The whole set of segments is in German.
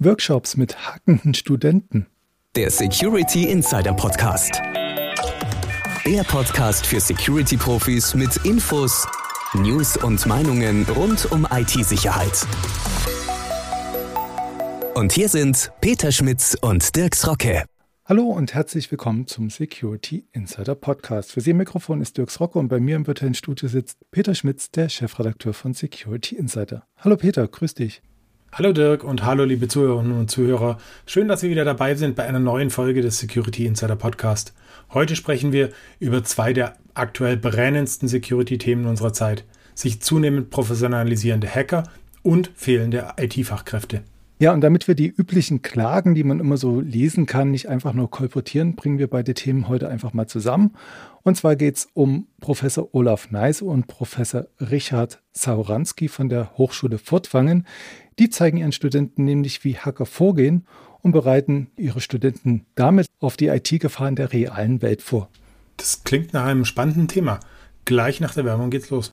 Workshops mit hackenden Studenten. Der Security Insider Podcast. Der Podcast für Security-Profis mit Infos, News und Meinungen rund um IT-Sicherheit. Und hier sind Peter Schmitz und Dirks Rocke. Hallo und herzlich willkommen zum Security Insider Podcast. Für Sie im Mikrofon ist Dirks Rocke und bei mir im virtuellen Studio sitzt Peter Schmitz, der Chefredakteur von Security Insider. Hallo Peter, grüß dich. Hallo Dirk und hallo liebe Zuhörerinnen und Zuhörer. Schön, dass Sie wieder dabei sind bei einer neuen Folge des Security Insider Podcast. Heute sprechen wir über zwei der aktuell brennendsten Security-Themen unserer Zeit. Sich zunehmend professionalisierende Hacker und fehlende IT-Fachkräfte. Ja, und damit wir die üblichen Klagen, die man immer so lesen kann, nicht einfach nur kolportieren, bringen wir beide Themen heute einfach mal zusammen. Und zwar geht es um Professor Olaf Neise und Professor Richard Sauranski von der Hochschule Furtwangen. Die zeigen ihren Studenten nämlich, wie Hacker vorgehen und bereiten ihre Studenten damit auf die IT-Gefahren der realen Welt vor. Das klingt nach einem spannenden Thema. Gleich nach der Werbung geht's los.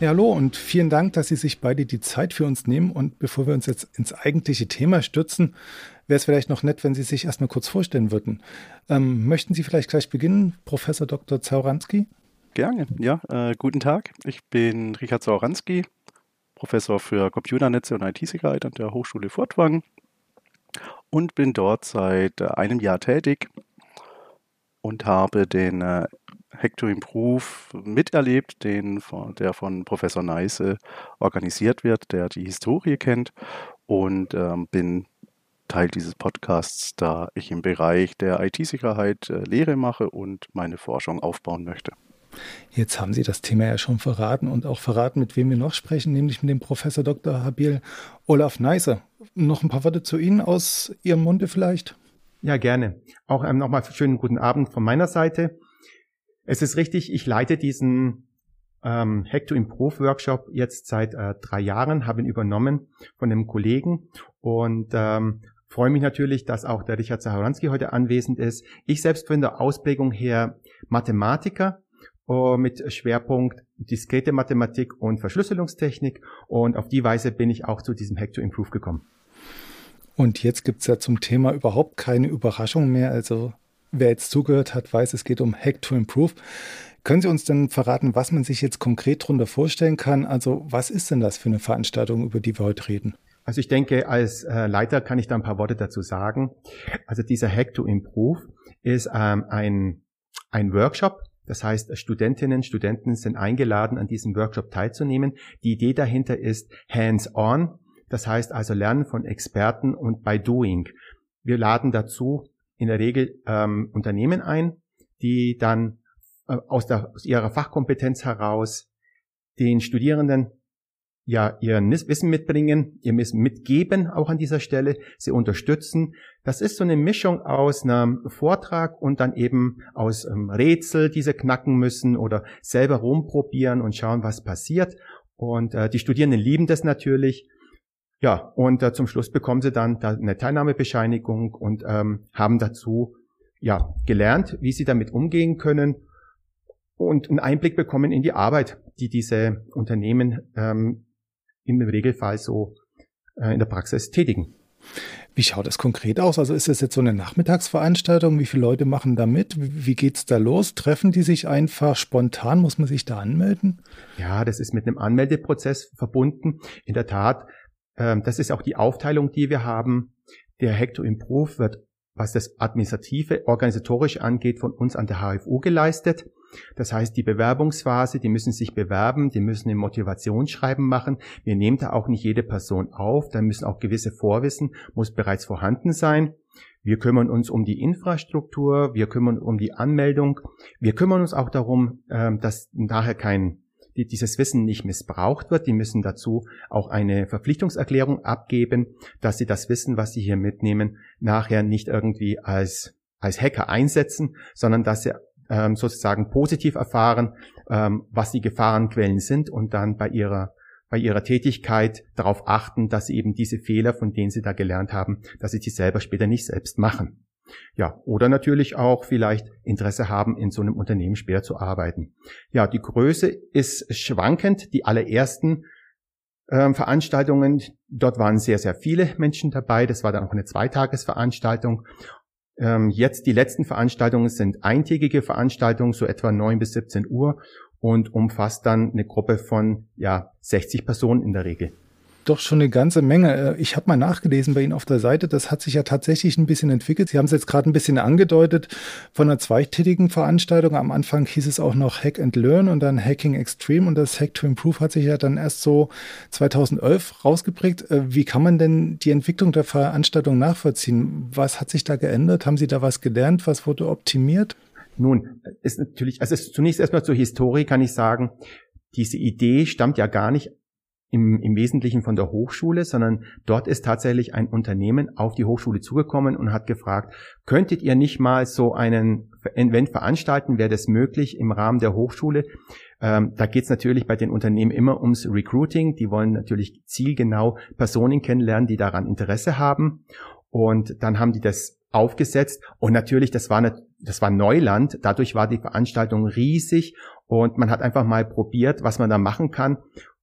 Ja, hallo und vielen Dank, dass Sie sich beide die Zeit für uns nehmen. Und bevor wir uns jetzt ins eigentliche Thema stürzen, wäre es vielleicht noch nett, wenn Sie sich erstmal kurz vorstellen würden. Ähm, möchten Sie vielleicht gleich beginnen, Professor Dr. Zauranski? Gerne, ja. Äh, guten Tag, ich bin Richard Zauranski, Professor für Computernetze und IT-Sicherheit an der Hochschule Furtwangen und bin dort seit äh, einem Jahr tätig und habe den to Improve miterlebt, den der von Professor Neise organisiert wird, der die Historie kennt und ähm, bin Teil dieses Podcasts, da ich im Bereich der IT-Sicherheit äh, Lehre mache und meine Forschung aufbauen möchte. Jetzt haben Sie das Thema ja schon verraten und auch verraten, mit wem wir noch sprechen, nämlich mit dem Professor Dr. Habil Olaf Neise. Noch ein paar Worte zu Ihnen aus Ihrem Munde vielleicht? Ja, gerne. Auch ähm, nochmal schönen guten Abend von meiner Seite. Es ist richtig, ich leite diesen ähm, Hack to Improve Workshop jetzt seit äh, drei Jahren, habe ihn übernommen von einem Kollegen und ähm, freue mich natürlich, dass auch der Richard Zahoranski heute anwesend ist. Ich selbst bin der Ausprägung her Mathematiker uh, mit Schwerpunkt diskrete Mathematik und Verschlüsselungstechnik und auf die Weise bin ich auch zu diesem Hack to Improve gekommen. Und jetzt gibt's ja zum Thema überhaupt keine Überraschung mehr. Also Wer jetzt zugehört hat, weiß, es geht um Hack to Improve. Können Sie uns denn verraten, was man sich jetzt konkret darunter vorstellen kann? Also was ist denn das für eine Veranstaltung, über die wir heute reden? Also ich denke, als äh, Leiter kann ich da ein paar Worte dazu sagen. Also dieser Hack to Improve ist ähm, ein, ein Workshop. Das heißt, Studentinnen, Studenten sind eingeladen, an diesem Workshop teilzunehmen. Die Idee dahinter ist hands-on. Das heißt also Lernen von Experten und by doing. Wir laden dazu in der Regel ähm, Unternehmen ein, die dann äh, aus, der, aus ihrer Fachkompetenz heraus den Studierenden ja ihren Wissen mitbringen, ihr Wissen mitgeben, auch an dieser Stelle, sie unterstützen. Das ist so eine Mischung aus einem Vortrag und dann eben aus ähm, Rätsel, die sie knacken müssen oder selber rumprobieren und schauen, was passiert. Und äh, die Studierenden lieben das natürlich. Ja, und äh, zum Schluss bekommen sie dann da eine Teilnahmebescheinigung und ähm, haben dazu ja gelernt, wie sie damit umgehen können und einen Einblick bekommen in die Arbeit, die diese Unternehmen ähm, im Regelfall so äh, in der Praxis tätigen. Wie schaut das konkret aus? Also ist das jetzt so eine Nachmittagsveranstaltung? Wie viele Leute machen da mit? Wie geht's da los? Treffen die sich einfach spontan? Muss man sich da anmelden? Ja, das ist mit einem Anmeldeprozess verbunden. In der Tat das ist auch die Aufteilung, die wir haben. Der Hector Improve wird, was das administrative, organisatorisch angeht, von uns an der HFU geleistet. Das heißt, die Bewerbungsphase, die müssen sich bewerben, die müssen ein Motivationsschreiben machen. Wir nehmen da auch nicht jede Person auf, da müssen auch gewisse Vorwissen, muss bereits vorhanden sein. Wir kümmern uns um die Infrastruktur, wir kümmern uns um die Anmeldung, wir kümmern uns auch darum, ähm, dass nachher kein die, dieses Wissen nicht missbraucht wird. Die müssen dazu auch eine Verpflichtungserklärung abgeben, dass sie das Wissen, was sie hier mitnehmen, nachher nicht irgendwie als, als Hacker einsetzen, sondern dass sie ähm, sozusagen positiv erfahren, ähm, was die Gefahrenquellen sind und dann bei ihrer bei ihrer Tätigkeit darauf achten, dass sie eben diese Fehler, von denen sie da gelernt haben, dass sie die selber später nicht selbst machen. Ja, oder natürlich auch vielleicht Interesse haben, in so einem Unternehmen später zu arbeiten. Ja, die Größe ist schwankend. Die allerersten ähm, Veranstaltungen, dort waren sehr, sehr viele Menschen dabei. Das war dann auch eine Zweitagesveranstaltung. Ähm, jetzt die letzten Veranstaltungen sind eintägige Veranstaltungen, so etwa 9 bis 17 Uhr und umfasst dann eine Gruppe von ja 60 Personen in der Regel doch schon eine ganze Menge. Äh, ich habe mal nachgelesen bei Ihnen auf der Seite, das hat sich ja tatsächlich ein bisschen entwickelt. Sie haben es jetzt gerade ein bisschen angedeutet von einer zweitägigen Veranstaltung. Am Anfang hieß es auch noch Hack and Learn und dann Hacking Extreme und das Hack to Improve hat sich ja dann erst so 2011 rausgeprägt. Äh, wie kann man denn die Entwicklung der Veranstaltung nachvollziehen? Was hat sich da geändert? Haben Sie da was gelernt? Was wurde optimiert? Nun, ist natürlich, also zunächst erstmal zur Historie kann ich sagen, diese Idee stammt ja gar nicht im, im Wesentlichen von der Hochschule, sondern dort ist tatsächlich ein Unternehmen auf die Hochschule zugekommen und hat gefragt, könntet ihr nicht mal so einen Event veranstalten, wäre das möglich im Rahmen der Hochschule? Ähm, da geht es natürlich bei den Unternehmen immer ums Recruiting. Die wollen natürlich zielgenau Personen kennenlernen, die daran Interesse haben. Und dann haben die das aufgesetzt. Und natürlich, das war, eine, das war Neuland. Dadurch war die Veranstaltung riesig und man hat einfach mal probiert, was man da machen kann.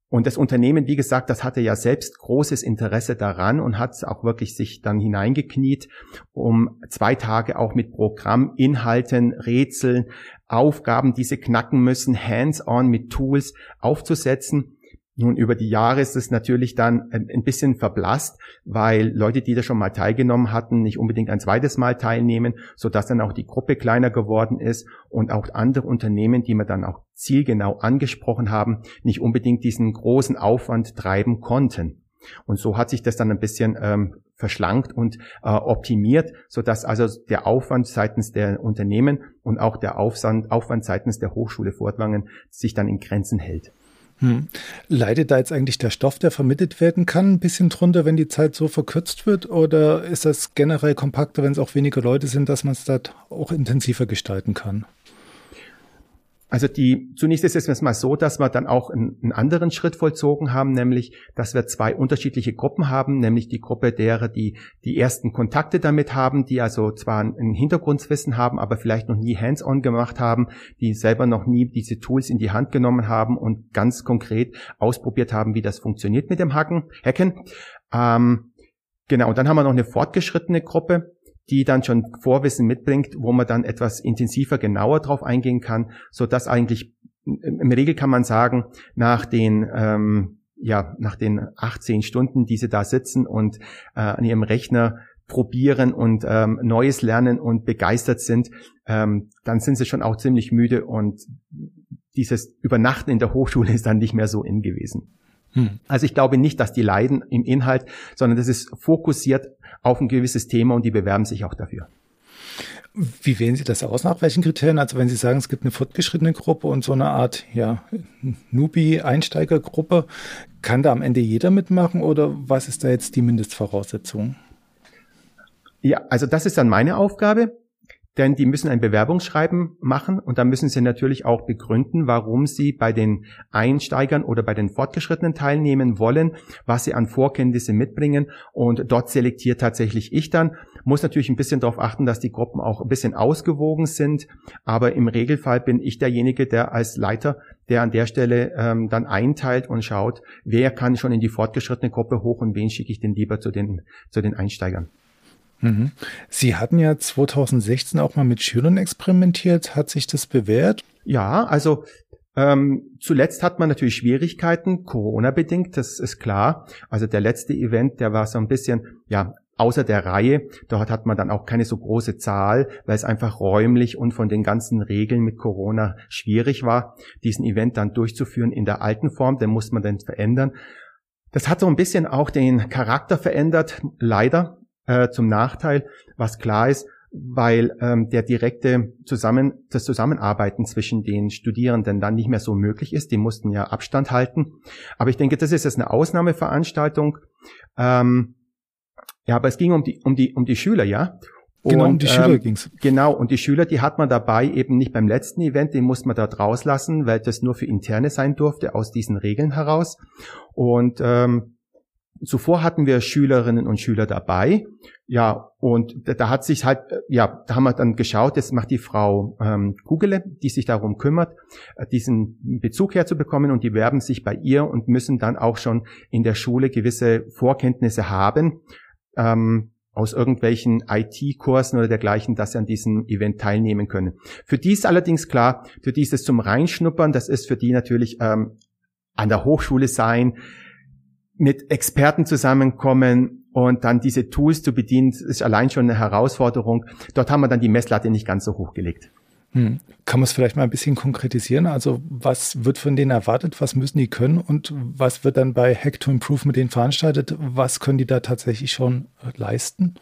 Und das Unternehmen, wie gesagt, das hatte ja selbst großes Interesse daran und hat auch wirklich sich dann hineingekniet, um zwei Tage auch mit Programm, Inhalten, Rätseln, Aufgaben, die sie knacken müssen, hands-on mit Tools aufzusetzen. Nun, über die Jahre ist es natürlich dann ein bisschen verblasst, weil Leute, die da schon mal teilgenommen hatten, nicht unbedingt ein zweites Mal teilnehmen, sodass dann auch die Gruppe kleiner geworden ist und auch andere Unternehmen, die wir dann auch zielgenau angesprochen haben, nicht unbedingt diesen großen Aufwand treiben konnten. Und so hat sich das dann ein bisschen ähm, verschlankt und äh, optimiert, sodass also der Aufwand seitens der Unternehmen und auch der Aufwand, Aufwand seitens der Hochschule Fortwangen sich dann in Grenzen hält. Hm. Leidet da jetzt eigentlich der Stoff, der vermittelt werden kann, ein bisschen drunter, wenn die Zeit so verkürzt wird? Oder ist das generell kompakter, wenn es auch weniger Leute sind, dass man es da auch intensiver gestalten kann? Also die, zunächst ist es mal so, dass wir dann auch einen, einen, anderen Schritt vollzogen haben, nämlich, dass wir zwei unterschiedliche Gruppen haben, nämlich die Gruppe derer, die die ersten Kontakte damit haben, die also zwar ein Hintergrundwissen haben, aber vielleicht noch nie hands-on gemacht haben, die selber noch nie diese Tools in die Hand genommen haben und ganz konkret ausprobiert haben, wie das funktioniert mit dem Hacken, Hacken. Ähm, genau, und dann haben wir noch eine fortgeschrittene Gruppe, die dann schon Vorwissen mitbringt, wo man dann etwas intensiver, genauer drauf eingehen kann, so dass eigentlich im Regel kann man sagen, nach den ähm, ja nach den 18 Stunden, die sie da sitzen und äh, an ihrem Rechner probieren und ähm, Neues lernen und begeistert sind, ähm, dann sind sie schon auch ziemlich müde und dieses Übernachten in der Hochschule ist dann nicht mehr so in gewesen. Hm. Also ich glaube nicht, dass die leiden im Inhalt, sondern das ist fokussiert auf ein gewisses Thema und die bewerben sich auch dafür. Wie wählen Sie das aus? Nach welchen Kriterien? Also wenn Sie sagen, es gibt eine fortgeschrittene Gruppe und so eine Art ja, Newbie-Einsteigergruppe, kann da am Ende jeder mitmachen oder was ist da jetzt die Mindestvoraussetzung? Ja, also das ist dann meine Aufgabe denn die müssen ein Bewerbungsschreiben machen und da müssen sie natürlich auch begründen, warum sie bei den Einsteigern oder bei den Fortgeschrittenen teilnehmen wollen, was sie an Vorkenntnisse mitbringen und dort selektiert tatsächlich ich dann. Muss natürlich ein bisschen darauf achten, dass die Gruppen auch ein bisschen ausgewogen sind, aber im Regelfall bin ich derjenige, der als Leiter, der an der Stelle ähm, dann einteilt und schaut, wer kann schon in die fortgeschrittene Gruppe hoch und wen schicke ich denn lieber zu den, zu den Einsteigern. Mhm. Sie hatten ja 2016 auch mal mit Schülern experimentiert. Hat sich das bewährt? Ja, also ähm, zuletzt hat man natürlich Schwierigkeiten, Corona-bedingt, das ist klar. Also der letzte Event, der war so ein bisschen, ja, außer der Reihe. Dort hat man dann auch keine so große Zahl, weil es einfach räumlich und von den ganzen Regeln mit Corona schwierig war, diesen Event dann durchzuführen in der alten Form. Den muss man dann verändern. Das hat so ein bisschen auch den Charakter verändert, leider äh, zum Nachteil. Was klar ist, weil ähm, der direkte Zusammen, das Zusammenarbeiten zwischen den Studierenden dann nicht mehr so möglich ist. Die mussten ja Abstand halten. Aber ich denke, das ist jetzt eine Ausnahmeveranstaltung. Ähm, ja, aber es ging um die, um die, um die Schüler, ja. Genau, um die Schüler ähm, ging's. Genau, und die Schüler, die hat man dabei eben nicht beim letzten Event, den musste man dort rauslassen, weil das nur für Interne sein durfte, aus diesen Regeln heraus. Und ähm, zuvor hatten wir Schülerinnen und Schüler dabei. Ja, und da, hat sich halt, ja, da haben wir dann geschaut, das macht die Frau ähm, Kugele, die sich darum kümmert, äh, diesen Bezug herzubekommen und die werben sich bei ihr und müssen dann auch schon in der Schule gewisse Vorkenntnisse haben. Ähm, aus irgendwelchen IT-Kursen oder dergleichen, dass sie an diesem Event teilnehmen können. Für die ist allerdings klar, für die ist es zum Reinschnuppern, das ist für die natürlich ähm, an der Hochschule sein, mit Experten zusammenkommen und dann diese Tools zu bedienen, ist allein schon eine Herausforderung. Dort haben wir dann die Messlatte nicht ganz so hoch gelegt. Hm. Kann man es vielleicht mal ein bisschen konkretisieren? Also was wird von denen erwartet? Was müssen die können? Und was wird dann bei Hack to Improve mit denen veranstaltet? Was können die da tatsächlich schon leisten?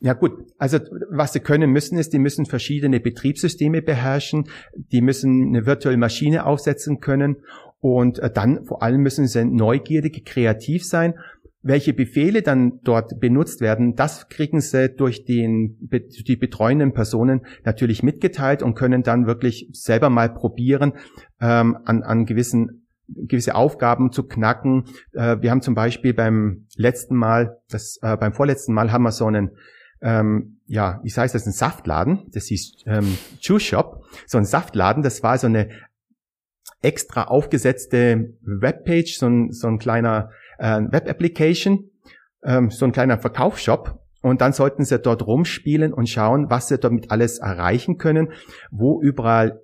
Ja gut, also was sie können müssen ist, die müssen verschiedene Betriebssysteme beherrschen, die müssen eine virtuelle Maschine aufsetzen können und äh, dann vor allem müssen sie neugierig, kreativ sein. Welche Befehle dann dort benutzt werden, das kriegen sie durch den, die betreuenden Personen natürlich mitgeteilt und können dann wirklich selber mal probieren, ähm, an, an gewissen gewisse Aufgaben zu knacken. Äh, wir haben zum Beispiel beim letzten Mal, das, äh, beim vorletzten Mal haben wir so einen ähm, ja, wie heißt das, ein Saftladen, das hieß ähm, Juice Shop, so ein Saftladen, das war so eine extra aufgesetzte Webpage, so ein, so ein kleiner äh, Web-Application, ähm, so ein kleiner Verkaufsshop. Und dann sollten sie dort rumspielen und schauen, was sie damit alles erreichen können, wo überall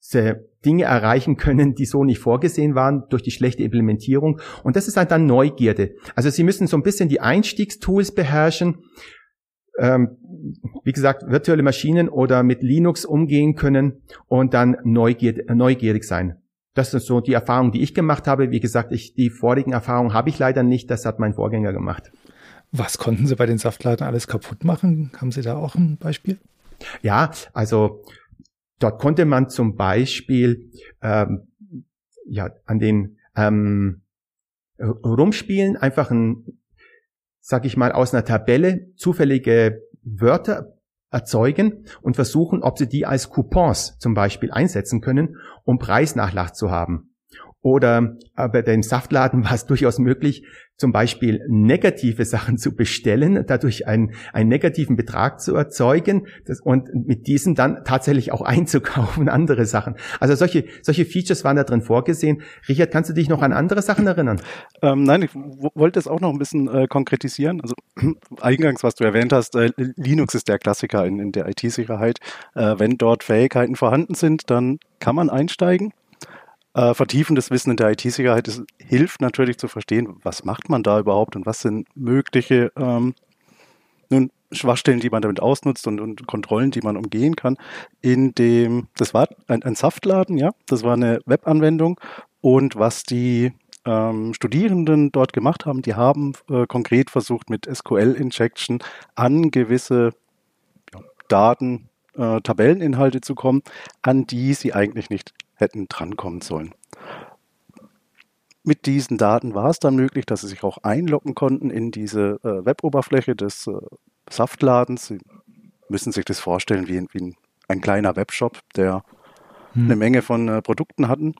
sie Dinge erreichen können, die so nicht vorgesehen waren durch die schlechte Implementierung. Und das ist halt dann Neugierde. Also sie müssen so ein bisschen die Einstiegstools beherrschen, ähm, wie gesagt, virtuelle Maschinen oder mit Linux umgehen können und dann neugierig, neugierig sein. Das ist so die Erfahrung, die ich gemacht habe. Wie gesagt, ich, die vorigen Erfahrungen habe ich leider nicht. Das hat mein Vorgänger gemacht. Was konnten Sie bei den Saftladen alles kaputt machen? Haben Sie da auch ein Beispiel? Ja, also dort konnte man zum Beispiel ähm, ja an den ähm, rumspielen einfach ein, sag ich mal, aus einer Tabelle zufällige Wörter erzeugen und versuchen, ob sie die als Coupons zum Beispiel einsetzen können, um Preisnachlass zu haben. Oder bei dem Saftladen war es durchaus möglich, zum Beispiel negative Sachen zu bestellen, dadurch einen, einen negativen Betrag zu erzeugen das, und mit diesem dann tatsächlich auch einzukaufen, andere Sachen. Also solche, solche Features waren da drin vorgesehen. Richard, kannst du dich noch an andere Sachen erinnern? Ähm, nein, ich wollte es auch noch ein bisschen äh, konkretisieren. Also eingangs, was du erwähnt hast, äh, Linux ist der Klassiker in, in der IT-Sicherheit. Äh, wenn dort Fähigkeiten vorhanden sind, dann kann man einsteigen äh, vertiefendes Wissen in der IT-Sicherheit hilft natürlich zu verstehen, was macht man da überhaupt und was sind mögliche ähm, nun, Schwachstellen, die man damit ausnutzt und, und, Kontrollen, die man umgehen kann. In dem, das war ein, ein Saftladen, ja, das war eine Webanwendung und was die ähm, Studierenden dort gemacht haben, die haben äh, konkret versucht, mit SQL-Injection an gewisse ja, Daten, äh, Tabelleninhalte zu kommen, an die sie eigentlich nicht hätten drankommen sollen. Mit diesen Daten war es dann möglich, dass sie sich auch einloggen konnten in diese äh, Weboberfläche des äh, Saftladens. Sie müssen sich das vorstellen wie, wie ein, kleiner Webshop, der hm. eine Menge von äh, Produkten hatten.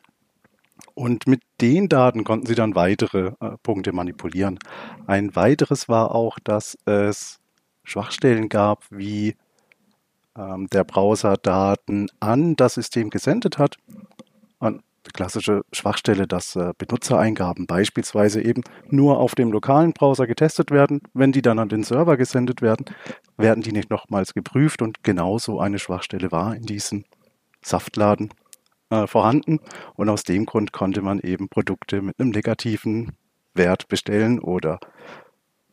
Und mit den Daten konnten sie dann weitere äh, Punkte manipulieren. Ein weiteres war auch, dass es Schwachstellen gab, wie ähm, der Browser Daten an das System gesendet hat und klassische Schwachstelle, dass äh, Benutzereingaben beispielsweise eben nur auf dem lokalen Browser getestet werden. Wenn die dann an den Server gesendet werden, werden die nicht nochmals geprüft und genauso eine Schwachstelle war in diesem Saftladen äh, vorhanden. Und aus dem Grund konnte man eben Produkte mit einem negativen Wert bestellen oder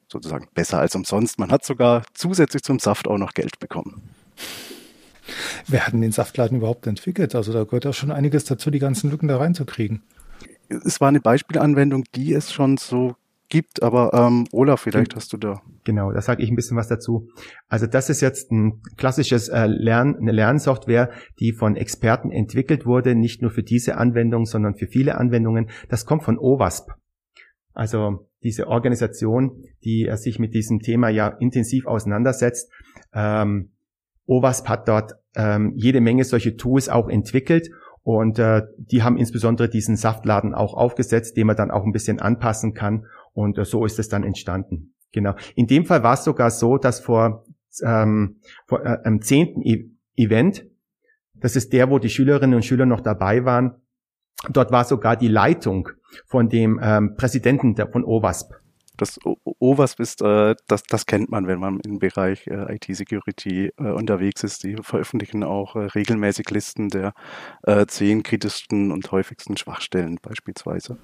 sozusagen besser als umsonst. Man hat sogar zusätzlich zum Saft auch noch Geld bekommen. Wer hat denn den Saftladen überhaupt entwickelt? Also da gehört ja schon einiges dazu, die ganzen Lücken da reinzukriegen. Es war eine Beispielanwendung, die es schon so gibt. Aber ähm, Olaf, vielleicht hast du da. Genau, da sage ich ein bisschen was dazu. Also das ist jetzt ein klassisches äh, Lern, eine Lernsoftware, die von Experten entwickelt wurde, nicht nur für diese Anwendung, sondern für viele Anwendungen. Das kommt von OWASP. Also diese Organisation, die äh, sich mit diesem Thema ja intensiv auseinandersetzt. Ähm, OWASP hat dort ähm, jede Menge solche Tools auch entwickelt und äh, die haben insbesondere diesen Saftladen auch aufgesetzt, den man dann auch ein bisschen anpassen kann. Und äh, so ist es dann entstanden. Genau. In dem Fall war es sogar so, dass vor, ähm, vor äh, am zehnten e Event, das ist der, wo die Schülerinnen und Schüler noch dabei waren, dort war sogar die Leitung von dem ähm, Präsidenten der, von OWASP. Das OWASP ist, äh, das, das kennt man, wenn man im Bereich äh, IT-Security äh, unterwegs ist. Die veröffentlichen auch äh, regelmäßig Listen der äh, zehn kritischsten und häufigsten Schwachstellen beispielsweise.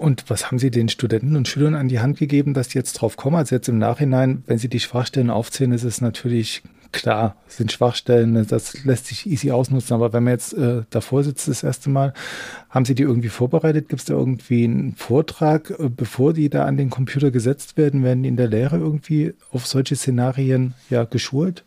Und was haben Sie den Studenten und Schülern an die Hand gegeben, dass die jetzt drauf kommen? Also jetzt im Nachhinein, wenn Sie die Schwachstellen aufzählen, ist es natürlich klar, sind Schwachstellen, das lässt sich easy ausnutzen. Aber wenn man jetzt äh, davor sitzt das erste Mal, haben Sie die irgendwie vorbereitet? Gibt es da irgendwie einen Vortrag, äh, bevor die da an den Computer gesetzt werden? Werden die in der Lehre irgendwie auf solche Szenarien ja geschult?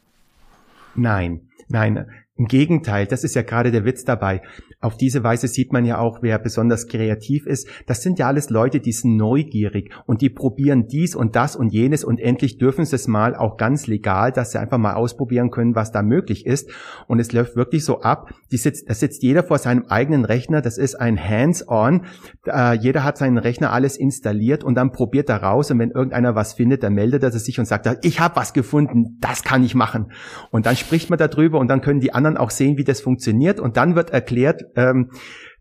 Nein, nein. Im Gegenteil, das ist ja gerade der Witz dabei. Auf diese Weise sieht man ja auch, wer besonders kreativ ist. Das sind ja alles Leute, die sind neugierig und die probieren dies und das und jenes und endlich dürfen sie es mal auch ganz legal, dass sie einfach mal ausprobieren können, was da möglich ist. Und es läuft wirklich so ab. Die sitzt, da sitzt jeder vor seinem eigenen Rechner. Das ist ein Hands-on. Äh, jeder hat seinen Rechner alles installiert und dann probiert er raus. Und wenn irgendeiner was findet, dann meldet er sich und sagt, ich habe was gefunden, das kann ich machen. Und dann spricht man darüber und dann können die anderen auch sehen, wie das funktioniert. Und dann wird erklärt, ähm,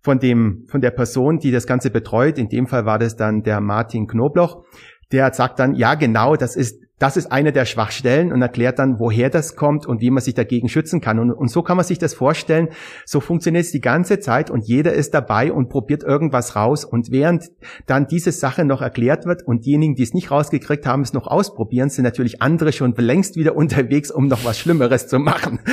von dem, von der Person, die das Ganze betreut. In dem Fall war das dann der Martin Knobloch. Der sagt dann, ja, genau, das ist das ist eine der Schwachstellen und erklärt dann, woher das kommt und wie man sich dagegen schützen kann. Und, und so kann man sich das vorstellen. So funktioniert es die ganze Zeit und jeder ist dabei und probiert irgendwas raus. Und während dann diese Sache noch erklärt wird und diejenigen, die es nicht rausgekriegt haben, es noch ausprobieren, sind natürlich andere schon längst wieder unterwegs, um noch was Schlimmeres zu machen.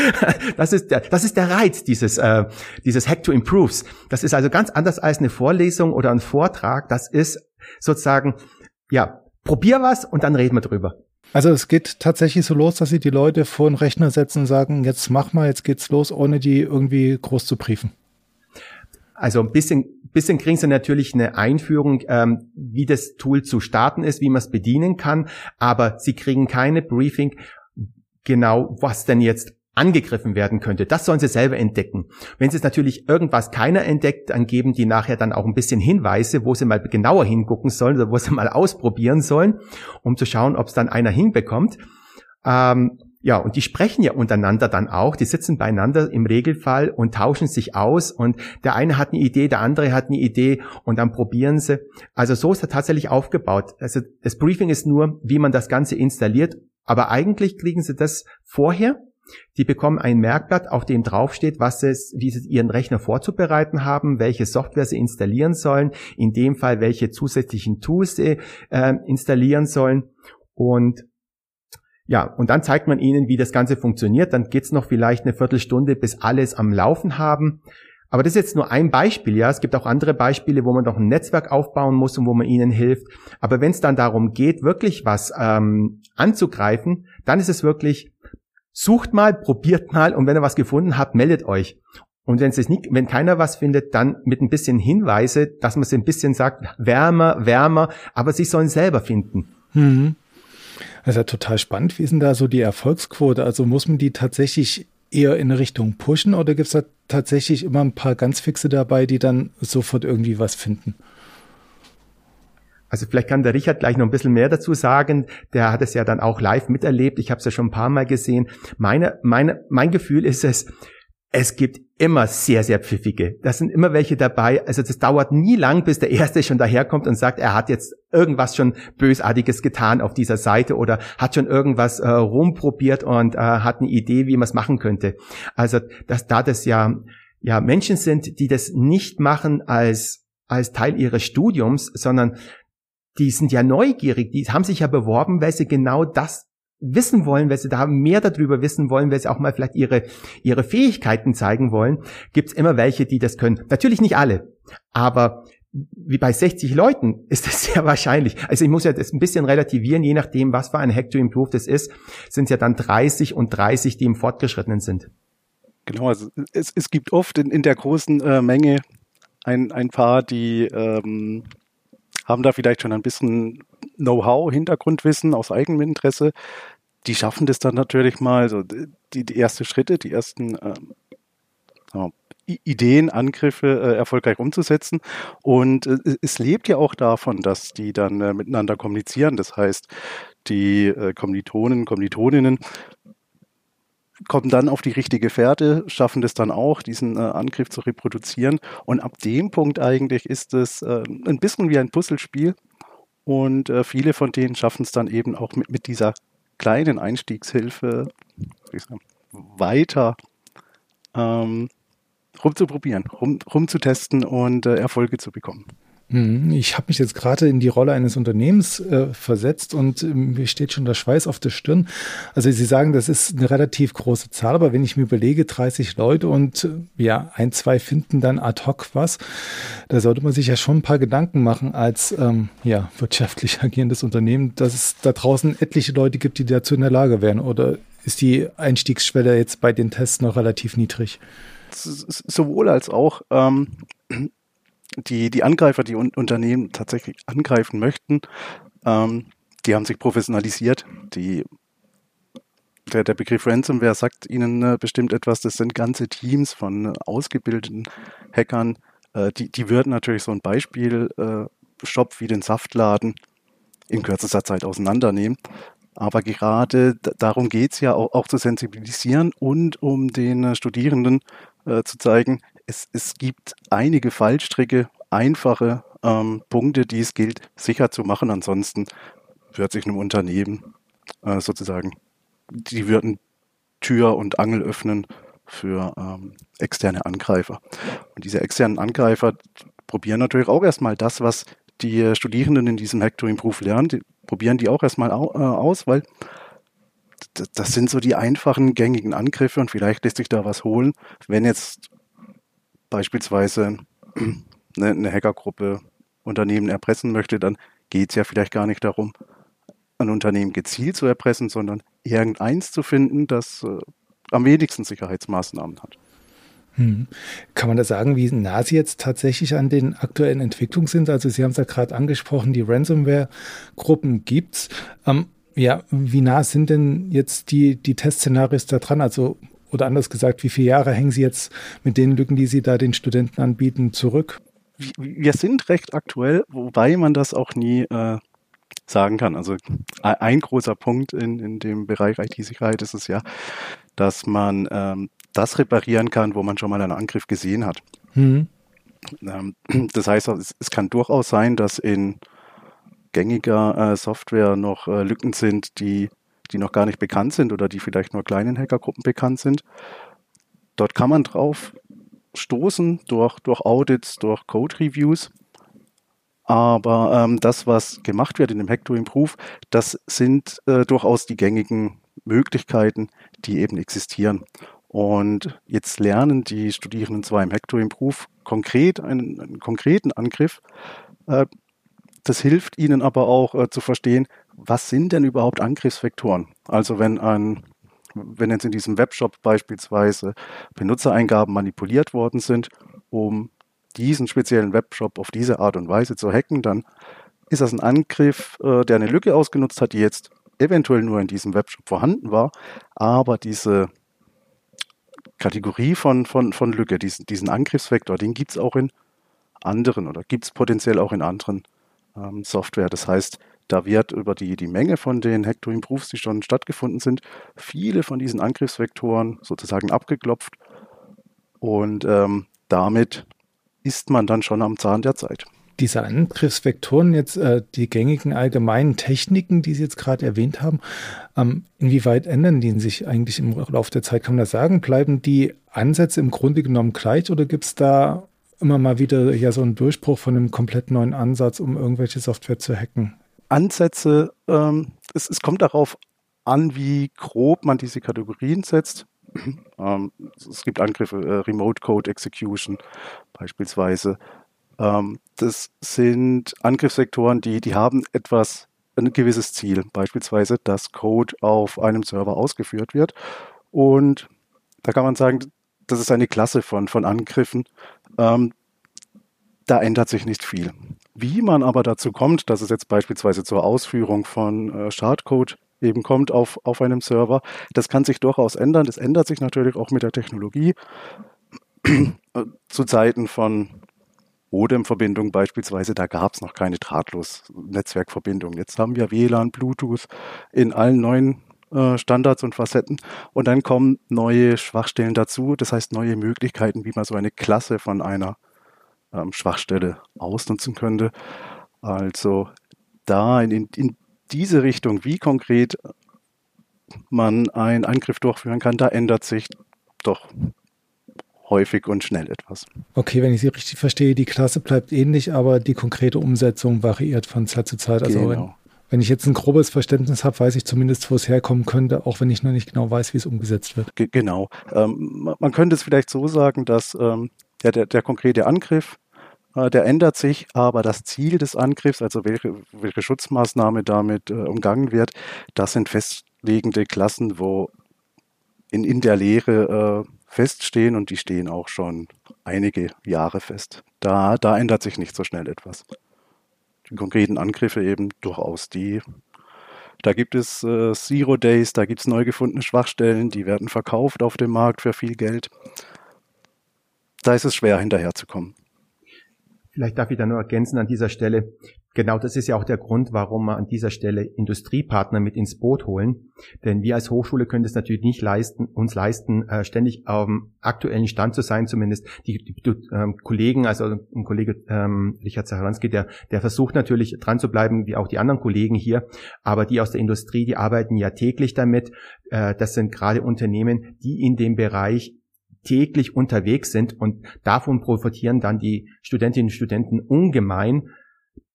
Das ist der, das ist der Reiz dieses, äh, dieses Hack to Improves. Das ist also ganz anders als eine Vorlesung oder ein Vortrag. Das ist sozusagen, ja, probier was und dann reden wir drüber. Also es geht tatsächlich so los, dass sie die Leute vor den Rechner setzen und sagen, jetzt mach mal, jetzt geht's los, ohne die irgendwie groß zu briefen. Also ein bisschen, bisschen kriegen sie natürlich eine Einführung, ähm, wie das Tool zu starten ist, wie man es bedienen kann, aber sie kriegen keine Briefing, genau was denn jetzt angegriffen werden könnte. Das sollen sie selber entdecken. Wenn sie es natürlich irgendwas keiner entdeckt, dann geben die nachher dann auch ein bisschen Hinweise, wo sie mal genauer hingucken sollen oder wo sie mal ausprobieren sollen, um zu schauen, ob es dann einer hinbekommt. Ähm, ja, und die sprechen ja untereinander dann auch. Die sitzen beieinander im Regelfall und tauschen sich aus. Und der eine hat eine Idee, der andere hat eine Idee und dann probieren sie. Also so ist er tatsächlich aufgebaut. Also das Briefing ist nur, wie man das Ganze installiert. Aber eigentlich kriegen sie das vorher die bekommen ein Merkblatt, auf dem draufsteht, was es, wie sie ihren Rechner vorzubereiten haben, welche Software sie installieren sollen, in dem Fall welche zusätzlichen Tools sie äh, installieren sollen. Und ja, und dann zeigt man ihnen, wie das Ganze funktioniert. Dann geht's noch vielleicht eine Viertelstunde, bis alles am Laufen haben. Aber das ist jetzt nur ein Beispiel, ja. Es gibt auch andere Beispiele, wo man doch ein Netzwerk aufbauen muss und wo man ihnen hilft. Aber wenn es dann darum geht, wirklich was ähm, anzugreifen, dann ist es wirklich Sucht mal, probiert mal und wenn ihr was gefunden habt, meldet euch. Und wenn es nicht, wenn keiner was findet, dann mit ein bisschen Hinweise, dass man es ein bisschen sagt, wärmer, wärmer, aber sie sollen selber finden. Mhm. Ja total spannend. Wie ist denn da so die Erfolgsquote? Also muss man die tatsächlich eher in Richtung pushen oder gibt es da tatsächlich immer ein paar ganz fixe dabei, die dann sofort irgendwie was finden? Also vielleicht kann der Richard gleich noch ein bisschen mehr dazu sagen. Der hat es ja dann auch live miterlebt. Ich habe es ja schon ein paar Mal gesehen. Meine, meine, mein Gefühl ist es, es gibt immer sehr, sehr pfiffige. Da sind immer welche dabei. Also das dauert nie lang, bis der Erste schon daherkommt und sagt, er hat jetzt irgendwas schon Bösartiges getan auf dieser Seite oder hat schon irgendwas äh, rumprobiert und äh, hat eine Idee, wie man es machen könnte. Also dass da das ja, ja Menschen sind, die das nicht machen als als Teil ihres Studiums, sondern die sind ja neugierig, die haben sich ja beworben, weil sie genau das wissen wollen, weil sie da mehr darüber wissen wollen, weil sie auch mal vielleicht ihre, ihre Fähigkeiten zeigen wollen, gibt's immer welche, die das können. Natürlich nicht alle, aber wie bei 60 Leuten ist das sehr wahrscheinlich. Also ich muss ja das ein bisschen relativieren, je nachdem, was für ein Hack to Improve ist, sind ja dann 30 und 30, die im Fortgeschrittenen sind. Genau, also es, es gibt oft in, in der großen äh, Menge ein, ein paar, die ähm, haben da vielleicht schon ein bisschen Know-how, Hintergrundwissen aus eigenem Interesse. Die schaffen das dann natürlich mal, so die, die ersten Schritte, die ersten ähm, Ideen, Angriffe äh, erfolgreich umzusetzen. Und äh, es lebt ja auch davon, dass die dann äh, miteinander kommunizieren. Das heißt, die äh, Kommilitonen, Kommilitoninnen kommen dann auf die richtige Fährte, schaffen das dann auch, diesen äh, Angriff zu reproduzieren. Und ab dem Punkt eigentlich ist es äh, ein bisschen wie ein Puzzlespiel. Und äh, viele von denen schaffen es dann eben auch mit, mit dieser kleinen Einstiegshilfe weiter ähm, rumzuprobieren, rum, rumzutesten und äh, Erfolge zu bekommen. Mhm. Ich habe mich jetzt gerade in die Rolle eines Unternehmens äh, versetzt und äh, mir steht schon der Schweiß auf der Stirn. Also Sie sagen, das ist eine relativ große Zahl, aber wenn ich mir überlege, 30 Leute und äh, ja, ein, zwei finden dann ad hoc was, da sollte man sich ja schon ein paar Gedanken machen als ähm, ja, wirtschaftlich agierendes Unternehmen, dass es da draußen etliche Leute gibt, die dazu in der Lage wären. Oder ist die Einstiegsschwelle jetzt bei den Tests noch relativ niedrig? Sowohl als auch. Ähm die, die Angreifer, die un Unternehmen tatsächlich angreifen möchten, ähm, die haben sich professionalisiert. Die, der, der Begriff Ransomware sagt Ihnen äh, bestimmt etwas. Das sind ganze Teams von äh, ausgebildeten Hackern. Äh, die, die würden natürlich so ein Beispiel-Shop äh, wie den Saftladen in kürzester Zeit auseinandernehmen. Aber gerade darum geht es ja auch, auch, zu sensibilisieren und um den äh, Studierenden äh, zu zeigen, es, es gibt einige Fallstricke, einfache ähm, Punkte, die es gilt, sicher zu machen. Ansonsten wird sich einem Unternehmen äh, sozusagen, die würden Tür und Angel öffnen für ähm, externe Angreifer. Und diese externen Angreifer probieren natürlich auch erstmal das, was die Studierenden in diesem Hack to Improve lernen, die probieren die auch erstmal au, äh, aus, weil das sind so die einfachen, gängigen Angriffe und vielleicht lässt sich da was holen. Wenn jetzt beispielsweise eine, Hackergruppe Unternehmen erpressen möchte, dann geht es ja vielleicht gar nicht darum, ein Unternehmen gezielt zu erpressen, sondern irgendeins zu finden, das äh, am wenigsten Sicherheitsmaßnahmen hat. Hm. Kann man da sagen, wie nah Sie jetzt tatsächlich an den aktuellen Entwicklungen sind? Also Sie haben es ja gerade angesprochen, die Ransomware-Gruppen gibt's. Ähm, ja, wie nah sind denn jetzt die, die Testszenarios da dran? Also oder anders gesagt, wie viele Jahre hängen Sie jetzt mit den Lücken, die Sie da den Studenten anbieten, zurück? Wir sind recht aktuell, wobei man das auch nie äh, sagen kann. Also ein großer Punkt in, in dem Bereich IT-Sicherheit ist es ja, dass man ähm, das reparieren kann, wo man schon mal einen Angriff gesehen hat. Mhm. Ähm, das heißt, es, es, kann durchaus sein, dass in gängiger äh, Software noch äh, Lücken sind, die die noch gar nicht bekannt sind oder die vielleicht nur kleinen Hackergruppen bekannt sind. Dort kann man drauf stoßen durch, durch Audits, durch Code-Reviews. Aber ähm, das, was gemacht wird in dem Hack to Improve, das sind äh, durchaus die gängigen Möglichkeiten, die eben existieren. Und jetzt lernen die Studierenden zwar im Hack to Improve konkret einen, einen konkreten Angriff. Äh, das hilft ihnen aber auch äh, zu verstehen, was sind denn überhaupt Angriffsvektoren? Also wenn ein wenn jetzt in diesem Webshop beispielsweise Benutzereingaben manipuliert worden sind, um diesen speziellen Webshop auf diese Art und Weise zu hacken, dann ist das ein Angriff, äh, der eine Lücke ausgenutzt hat, die jetzt eventuell nur in diesem Webshop vorhanden war, aber diese Kategorie von, von, von Lücke, diesen, diesen Angriffsvektor, den gibt es auch in anderen oder gibt es potenziell auch in anderen ähm, Software. Das heißt, da wird über die, die Menge von den Improves, die schon stattgefunden sind, viele von diesen Angriffsvektoren sozusagen abgeklopft. Und ähm, damit ist man dann schon am Zahn der Zeit. Diese Angriffsvektoren, jetzt äh, die gängigen allgemeinen Techniken, die Sie jetzt gerade erwähnt haben, ähm, inwieweit ändern die sich eigentlich im Laufe der Zeit? Kann man das sagen? Bleiben die Ansätze im Grunde genommen gleich oder gibt es da immer mal wieder ja so einen Durchbruch von einem komplett neuen Ansatz, um irgendwelche Software zu hacken? Ansätze, ähm, es, es kommt darauf an, wie grob man diese Kategorien setzt. ähm, es gibt Angriffe, äh, Remote Code Execution beispielsweise. Ähm, das sind Angriffssektoren, die, die haben etwas, ein gewisses Ziel. Beispielsweise, dass Code auf einem Server ausgeführt wird. Und da kann man sagen, das ist eine Klasse von, von Angriffen. Ähm, da ändert sich nicht viel. Wie man aber dazu kommt, dass es jetzt beispielsweise zur Ausführung von äh, Schadcode eben kommt auf, auf einem Server, das kann sich durchaus ändern. Das ändert sich natürlich auch mit der Technologie. Zu Zeiten von Modem-Verbindung beispielsweise, da gab es noch keine Drahtlos-Netzwerkverbindung. Jetzt haben wir WLAN, Bluetooth in allen neuen äh, Standards und Facetten und dann kommen neue Schwachstellen dazu, das heißt neue Möglichkeiten, wie man so eine Klasse von einer ähm, Schwachstelle ausnutzen könnte. Also da in, in diese Richtung, wie konkret man einen Angriff durchführen kann, da ändert sich doch häufig und schnell etwas. Okay, wenn ich Sie richtig verstehe, die Klasse bleibt ähnlich, aber die konkrete Umsetzung variiert von Zeit zu Zeit. Also genau. Wenn, ich jetzt ein grobes Verständnis habe, weiß ich zumindest, wo es herkommen könnte, auch wenn ich noch nicht genau weiß, wie es umgesetzt wird. G genau. Ähm, man könnte es vielleicht so sagen, dass ähm, der, der, der konkrete Angriff äh, der ändert sich, aber das Ziel des Angriffs, also welche, welche Schutzmaßnahme damit äh, umgangen wird, das sind festlegende Klassen, wo in, in der Lehre äh, feststehen und die stehen auch schon einige Jahre fest. Da, da ändert sich nicht so schnell etwas. Die konkreten Angriffe eben durchaus die. Da gibt es äh, Zero Days, da gibt es neu gefundene Schwachstellen, die werden verkauft auf dem Markt für viel Geld. Da ist es schwer hinterherzukommen. Vielleicht darf ich da nur ergänzen an dieser Stelle. Genau das ist ja auch der Grund, warum wir an dieser Stelle Industriepartner mit ins Boot holen. Denn wir als Hochschule können es natürlich nicht leisten, uns leisten, äh, ständig auf dem aktuellen Stand zu sein, zumindest die, die, die ähm, Kollegen, also ein Kollege ähm, Richard Zaharanski, der, der versucht natürlich dran zu bleiben, wie auch die anderen Kollegen hier. Aber die aus der Industrie, die arbeiten ja täglich damit. Äh, das sind gerade Unternehmen, die in dem Bereich täglich unterwegs sind und davon profitieren dann die Studentinnen und Studenten ungemein,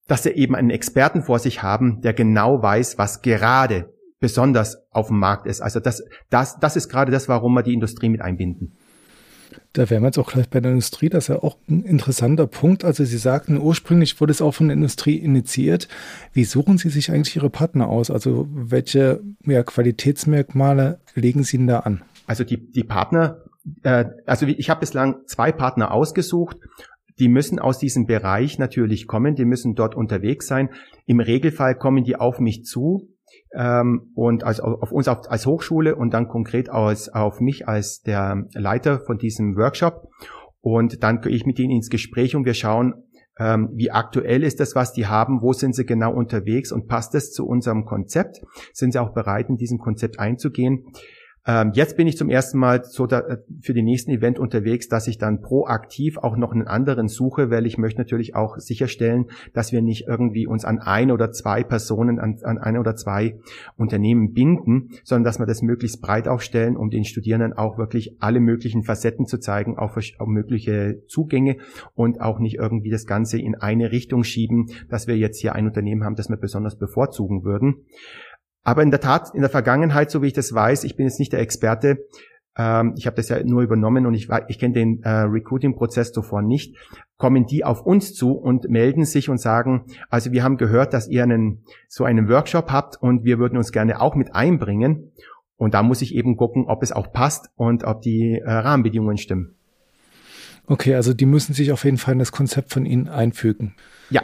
dass sie eben einen Experten vor sich haben, der genau weiß, was gerade besonders auf dem Markt ist. Also das, das, das ist gerade das, warum wir die Industrie mit einbinden. Da wären wir jetzt auch gleich bei der Industrie. Das ist ja auch ein interessanter Punkt. Also Sie sagten, ursprünglich wurde es auch von der Industrie initiiert. Wie suchen Sie sich eigentlich Ihre Partner aus? Also welche ja, Qualitätsmerkmale legen Sie denn da an? Also die, die Partner äh, also ich habe bislang zwei Partner ausgesucht. Die müssen aus diesem Bereich natürlich kommen, die müssen dort unterwegs sein. Im Regelfall kommen die auf mich zu ähm, und also auf uns als Hochschule und dann konkret aus, auf mich als der Leiter von diesem Workshop. Und dann gehe ich mit ihnen ins Gespräch und wir schauen, ähm, wie aktuell ist das, was die haben, wo sind sie genau unterwegs und passt das zu unserem Konzept? Sind sie auch bereit, in diesem Konzept einzugehen? Ähm, jetzt bin ich zum ersten Mal da, äh, für den nächsten Event unterwegs, dass ich dann proaktiv auch noch einen anderen suche, weil ich möchte natürlich auch sicherstellen, dass wir nicht irgendwie uns an ein oder zwei Personen, an, an ein oder zwei Unternehmen binden, sondern dass wir das möglichst breit aufstellen, um den Studierenden auch wirklich alle möglichen Facetten zu zeigen, auch, auch mögliche Zugänge und auch nicht irgendwie das Ganze in eine Richtung schieben, dass wir jetzt hier ein Unternehmen haben, das wir besonders bevorzugen würden. Aber in der Tat, in der Vergangenheit, so wie ich das weiß, ich bin jetzt nicht der Experte, ähm, ich habe das ja nur übernommen und ich, ich kenne den äh, Recruiting-Prozess zuvor nicht, kommen die auf uns zu und melden sich und sagen, also wir haben gehört, dass ihr einen, so einen Workshop habt und wir würden uns gerne auch mit einbringen. Und da muss ich eben gucken, ob es auch passt und ob die äh, Rahmenbedingungen stimmen. Okay, also die müssen sich auf jeden Fall in das Konzept von Ihnen einfügen. Ja,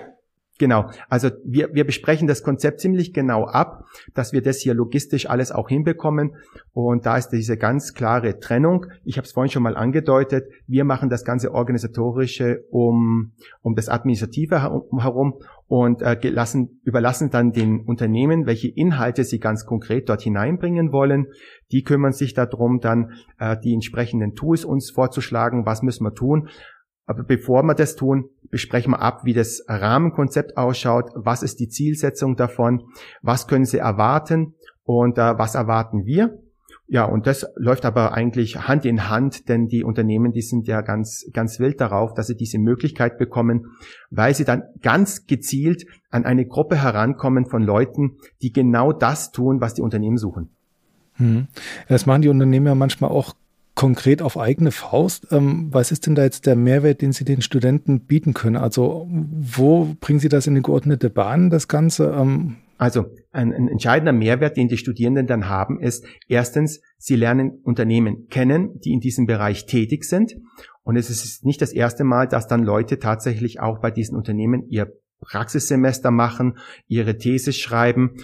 Genau. Also wir, wir besprechen das Konzept ziemlich genau ab, dass wir das hier logistisch alles auch hinbekommen. Und da ist diese ganz klare Trennung. Ich habe es vorhin schon mal angedeutet. Wir machen das ganze organisatorische um, um das Administrative herum und äh, lassen, überlassen dann den Unternehmen, welche Inhalte sie ganz konkret dort hineinbringen wollen. Die kümmern sich darum, dann äh, die entsprechenden Tools uns vorzuschlagen, was müssen wir tun. Aber bevor wir das tun, besprechen wir ab, wie das Rahmenkonzept ausschaut, was ist die Zielsetzung davon, was können Sie erwarten und äh, was erwarten wir. Ja, und das läuft aber eigentlich Hand in Hand, denn die Unternehmen, die sind ja ganz, ganz wild darauf, dass sie diese Möglichkeit bekommen, weil sie dann ganz gezielt an eine Gruppe herankommen von Leuten, die genau das tun, was die Unternehmen suchen. Hm. Das machen die Unternehmen ja manchmal auch konkret auf eigene Faust. Ähm, was ist denn da jetzt der Mehrwert, den Sie den Studenten bieten können? Also wo bringen Sie das in die geordnete Bahn, das Ganze? Ähm, also ein, ein, entscheidender Mehrwert, den die Studierenden dann haben, ist erstens, sie lernen Unternehmen kennen, die in diesem Bereich tätig sind. Und es ist nicht das erste Mal, dass dann Leute tatsächlich auch bei diesen Unternehmen ihr Praxissemester machen, ihre These schreiben.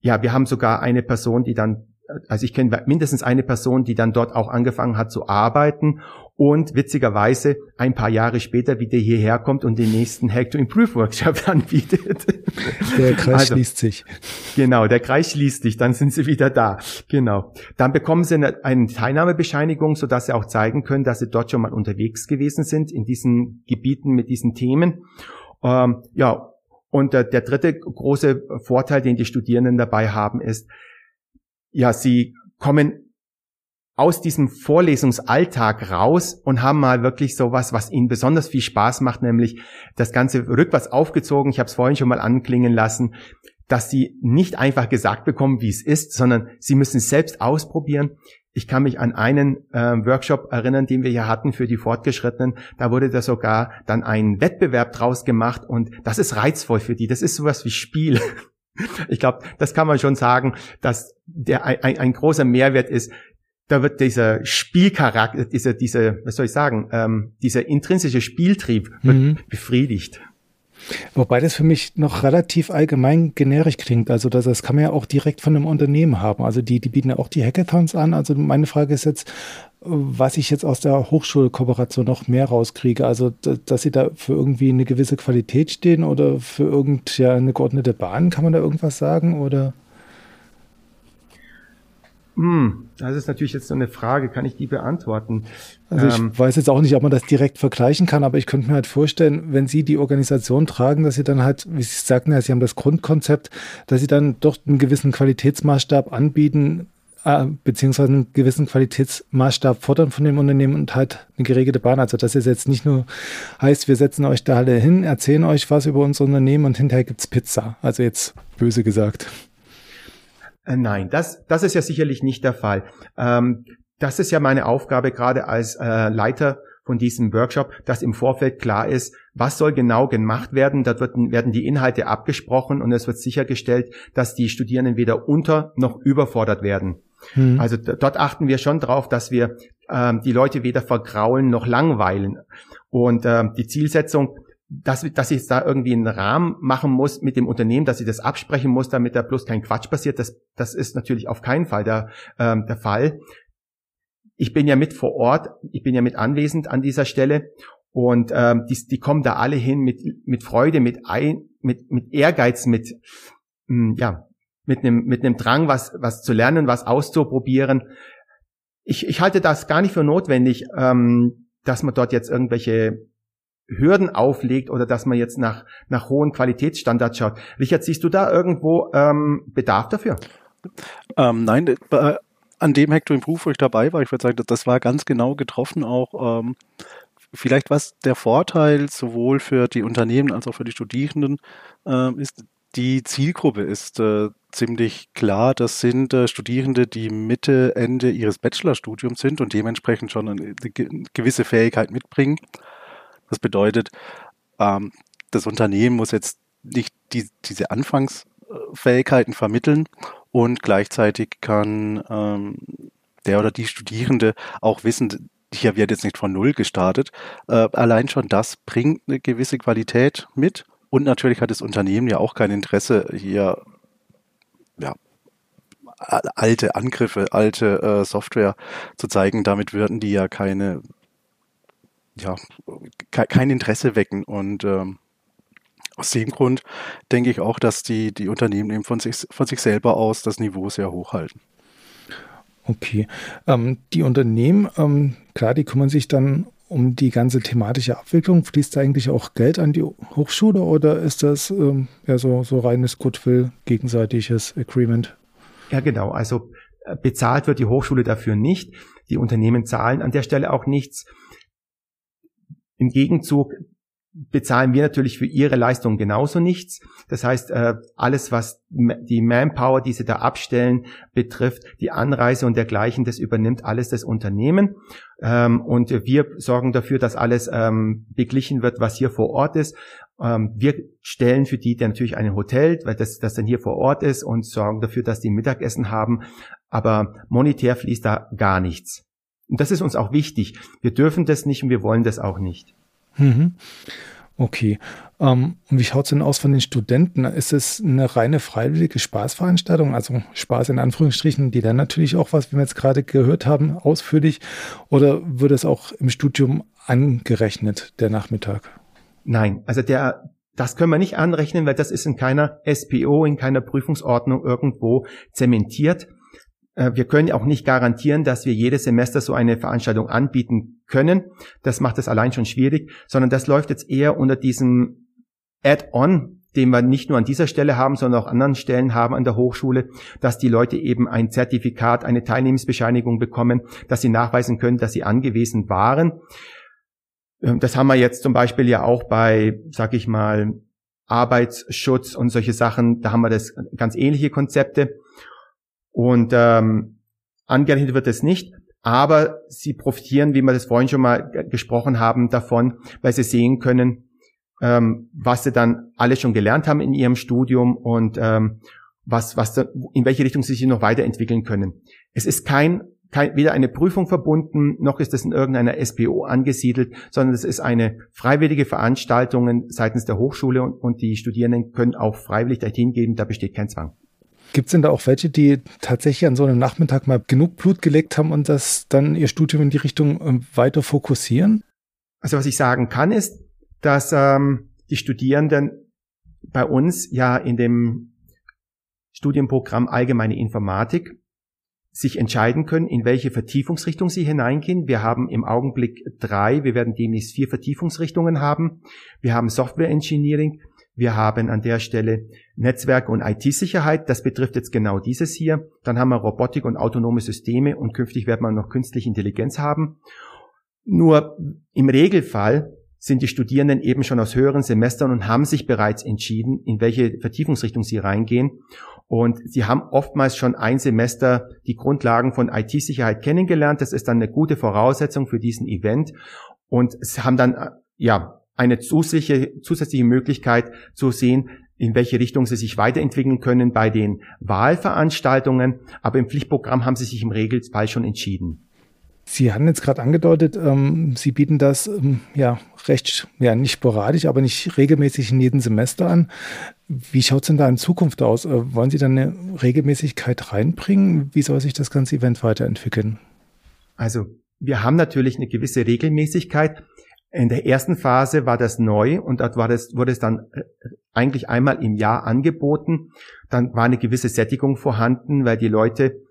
Ja, wir haben sogar eine Person, die dann also ich kenne mindestens eine Person, die dann dort auch angefangen hat zu arbeiten und witzigerweise ein paar Jahre später wieder hierher kommt und den nächsten Hack to Improve Workshop anbietet. Der Kreis also, schließt sich. Genau, der Kreis schließt sich, dann sind sie wieder da. Genau. Dann bekommen sie eine, eine Teilnahmebescheinigung, sodass sie auch zeigen können, dass sie dort schon mal unterwegs gewesen sind in diesen Gebieten mit diesen Themen. Ähm, ja, und der, der dritte große Vorteil, den die Studierenden dabei haben, ist, ja, sie kommen aus diesem Vorlesungsalltag raus und haben mal wirklich sowas, was ihnen besonders viel Spaß macht, nämlich das Ganze rückwärts aufgezogen. Ich habe es vorhin schon mal anklingen lassen, dass sie nicht einfach gesagt bekommen, wie es ist, sondern sie müssen es selbst ausprobieren. Ich kann mich an einen äh, Workshop erinnern, den wir hier hatten für die Fortgeschrittenen. Da wurde da sogar dann ein Wettbewerb draus gemacht und das ist reizvoll für die. Das ist sowas wie Spiel. Ich glaube, das kann man schon sagen, dass der ein, ein großer Mehrwert ist. Da wird dieser Spielcharakter, dieser, diese, was soll ich sagen, ähm, dieser intrinsische Spieltrieb wird mhm. befriedigt. Wobei das für mich noch relativ allgemein generisch klingt. Also das, das kann man ja auch direkt von einem Unternehmen haben. Also die, die bieten ja auch die Hackathons an. Also meine Frage ist jetzt, was ich jetzt aus der Hochschulkooperation noch mehr rauskriege. Also, dass sie da für irgendwie eine gewisse Qualität stehen oder für irgend ja, eine geordnete Bahn, kann man da irgendwas sagen oder? Hm, das ist natürlich jetzt so eine Frage, kann ich die beantworten? Also ich ähm, weiß jetzt auch nicht, ob man das direkt vergleichen kann, aber ich könnte mir halt vorstellen, wenn Sie die Organisation tragen, dass Sie dann halt, wie Sie sagten, ja, Sie haben das Grundkonzept, dass Sie dann doch einen gewissen Qualitätsmaßstab anbieten, äh, beziehungsweise einen gewissen Qualitätsmaßstab fordern von dem Unternehmen und halt eine geregelte Bahn. Also dass es jetzt nicht nur heißt, wir setzen euch da alle hin, erzählen euch was über unser Unternehmen und hinterher gibt's Pizza. Also jetzt böse gesagt. Äh, nein, das, das ist ja sicherlich nicht der Fall. Ähm, das ist ja meine Aufgabe gerade als äh, Leiter von diesem Workshop, dass im Vorfeld klar ist, was soll genau gemacht werden. Dort wird, werden die Inhalte abgesprochen und es wird sichergestellt, dass die Studierenden weder unter noch überfordert werden. Mhm. Also dort achten wir schon drauf, dass wir ähm, die Leute weder vergraulen noch langweilen. Und ähm, die Zielsetzung, dass, dass ich da irgendwie einen Rahmen machen muss mit dem Unternehmen, dass ich das absprechen muss, damit da bloß kein Quatsch passiert, das, das ist natürlich auf keinen Fall der, ähm, der Fall. Ich bin ja mit vor Ort, ich bin ja mit anwesend an dieser Stelle und ähm, die, die kommen da alle hin mit, mit Freude, mit, ein, mit, mit Ehrgeiz, mit, mh, hm, ja, mit einem mit einem Drang, was was zu lernen, was auszuprobieren. Ich, ich halte das gar nicht für notwendig, ähm, dass man dort jetzt irgendwelche Hürden auflegt oder dass man jetzt nach nach hohen Qualitätsstandards schaut. Richard, siehst du da irgendwo ähm, Bedarf dafür? Ähm, nein, äh, an dem Hector Improve, wo ich dabei war, ich würde sagen, das war ganz genau getroffen auch. Ähm, vielleicht was der Vorteil sowohl für die Unternehmen als auch für die Studierenden äh, ist, die Zielgruppe ist äh, ziemlich klar. Das sind äh, Studierende, die Mitte, Ende ihres Bachelorstudiums sind und dementsprechend schon eine, gewisse Fähigkeit mitbringen. Das bedeutet, ähm, das Unternehmen muss jetzt nicht die, diese Anfangsfähigkeiten vermitteln und gleichzeitig kann ähm, der oder die Studierende auch wissen, hier wird jetzt nicht von Null gestartet. Äh, allein schon das bringt eine gewisse Qualität mit und natürlich hat das Unternehmen ja auch kein Interesse, hier alte Angriffe, alte äh, Software zu zeigen. Damit würden die ja keine, ja, ke kein Interesse wecken. Und ähm, aus dem Grund denke ich auch, dass die, die Unternehmen eben von sich, von sich selber aus das Niveau sehr hoch halten. Okay. Ähm, die Unternehmen, ähm, klar, die kümmern sich dann um die ganze thematische Abwicklung? Fließt da eigentlich auch Geld an die Hochschule oder ist das ähm, ja so, so reines Goodwill, gegenseitiges Agreement? Ja, genau. Also äh, bezahlt wird die Hochschule dafür nicht. Die Unternehmen zahlen an der Stelle auch nichts. Im Gegenzug bezahlen wir natürlich für ihre Leistung genauso nichts. Das heißt, äh, alles, was die Manpower, die sie da abstellen, betrifft, die Anreise und dergleichen, das übernimmt alles das Unternehmen. Ähm, und wir sorgen dafür, dass alles ähm, beglichen wird, was hier vor Ort ist. Ähm, wir stellen für die dann natürlich ein Hotel, weil das, das dann hier vor Ort ist und sorgen dafür, dass die Mittagessen haben. Aber monetär fließt da gar nichts. Und das ist uns auch wichtig. Wir dürfen das nicht und wir wollen das auch nicht. Mhm. Okay. Ähm, und wie schaut es denn aus von den Studenten? Ist es eine reine freiwillige Spaßveranstaltung? Also Spaß in Anführungsstrichen, die dann natürlich auch was, wie wir jetzt gerade gehört haben, ausführlich. Oder wird es auch im Studium angerechnet, der Nachmittag? Nein, also der, das können wir nicht anrechnen, weil das ist in keiner SPO, in keiner Prüfungsordnung irgendwo zementiert. Äh, wir können auch nicht garantieren, dass wir jedes Semester so eine Veranstaltung anbieten können. Das macht es allein schon schwierig, sondern das läuft jetzt eher unter diesem Add-on, den wir nicht nur an dieser Stelle haben, sondern auch anderen Stellen haben an der Hochschule, dass die Leute eben ein Zertifikat, eine Teilnehmensbescheinigung bekommen, dass sie nachweisen können, dass sie angewiesen waren. Ähm, das haben wir jetzt zum Beispiel ja auch bei, sag ich mal, Arbeitsschutz und solche Sachen. Da haben wir das ganz ähnliche Konzepte. Und ähm, angerechnet wird es nicht, aber sie profitieren, wie wir das vorhin schon mal gesprochen haben, davon, weil sie sehen können, ähm, was sie dann alle schon gelernt haben in ihrem Studium und ähm, was, was da, in welche Richtung sie sich noch weiterentwickeln können. Es ist kein, kein, weder eine Prüfung verbunden, noch ist es in irgendeiner SPO angesiedelt, sondern es ist eine freiwillige Veranstaltung seitens der Hochschule und, und die Studierenden können auch freiwillig dorthin geben, da besteht kein Zwang. Gibt es denn da auch welche, die tatsächlich an so einem Nachmittag mal genug Blut gelegt haben und das dann ihr Studium in die Richtung ähm, weiter fokussieren? Also was ich sagen kann, ist, dass ähm, die Studierenden bei uns ja in dem Studienprogramm Allgemeine Informatik sich entscheiden können, in welche Vertiefungsrichtung sie hineingehen. Wir haben im Augenblick drei, wir werden demnächst vier Vertiefungsrichtungen haben. Wir haben Software Engineering, wir haben an der Stelle Netzwerk und IT-Sicherheit. Das betrifft jetzt genau dieses hier. Dann haben wir Robotik und autonome Systeme und künftig wird man noch künstliche Intelligenz haben. Nur im Regelfall sind die Studierenden eben schon aus höheren Semestern und haben sich bereits entschieden, in welche Vertiefungsrichtung sie reingehen. Und sie haben oftmals schon ein Semester die Grundlagen von IT-Sicherheit kennengelernt. Das ist dann eine gute Voraussetzung für diesen Event. Und sie haben dann, ja, eine zusätzliche, zusätzliche Möglichkeit zu sehen, in welche Richtung sie sich weiterentwickeln können bei den Wahlveranstaltungen. Aber im Pflichtprogramm haben sie sich im Regelfall schon entschieden. Sie hatten jetzt gerade angedeutet, ähm, Sie bieten das ähm, ja recht, ja nicht sporadisch, aber nicht regelmäßig in jedem Semester an. Wie schaut es denn da in Zukunft aus? Äh, wollen Sie da eine Regelmäßigkeit reinbringen? Wie soll sich das ganze Event weiterentwickeln? Also wir haben natürlich eine gewisse Regelmäßigkeit. In der ersten Phase war das neu und dort war das, wurde es dann äh, eigentlich einmal im Jahr angeboten. Dann war eine gewisse Sättigung vorhanden, weil die Leute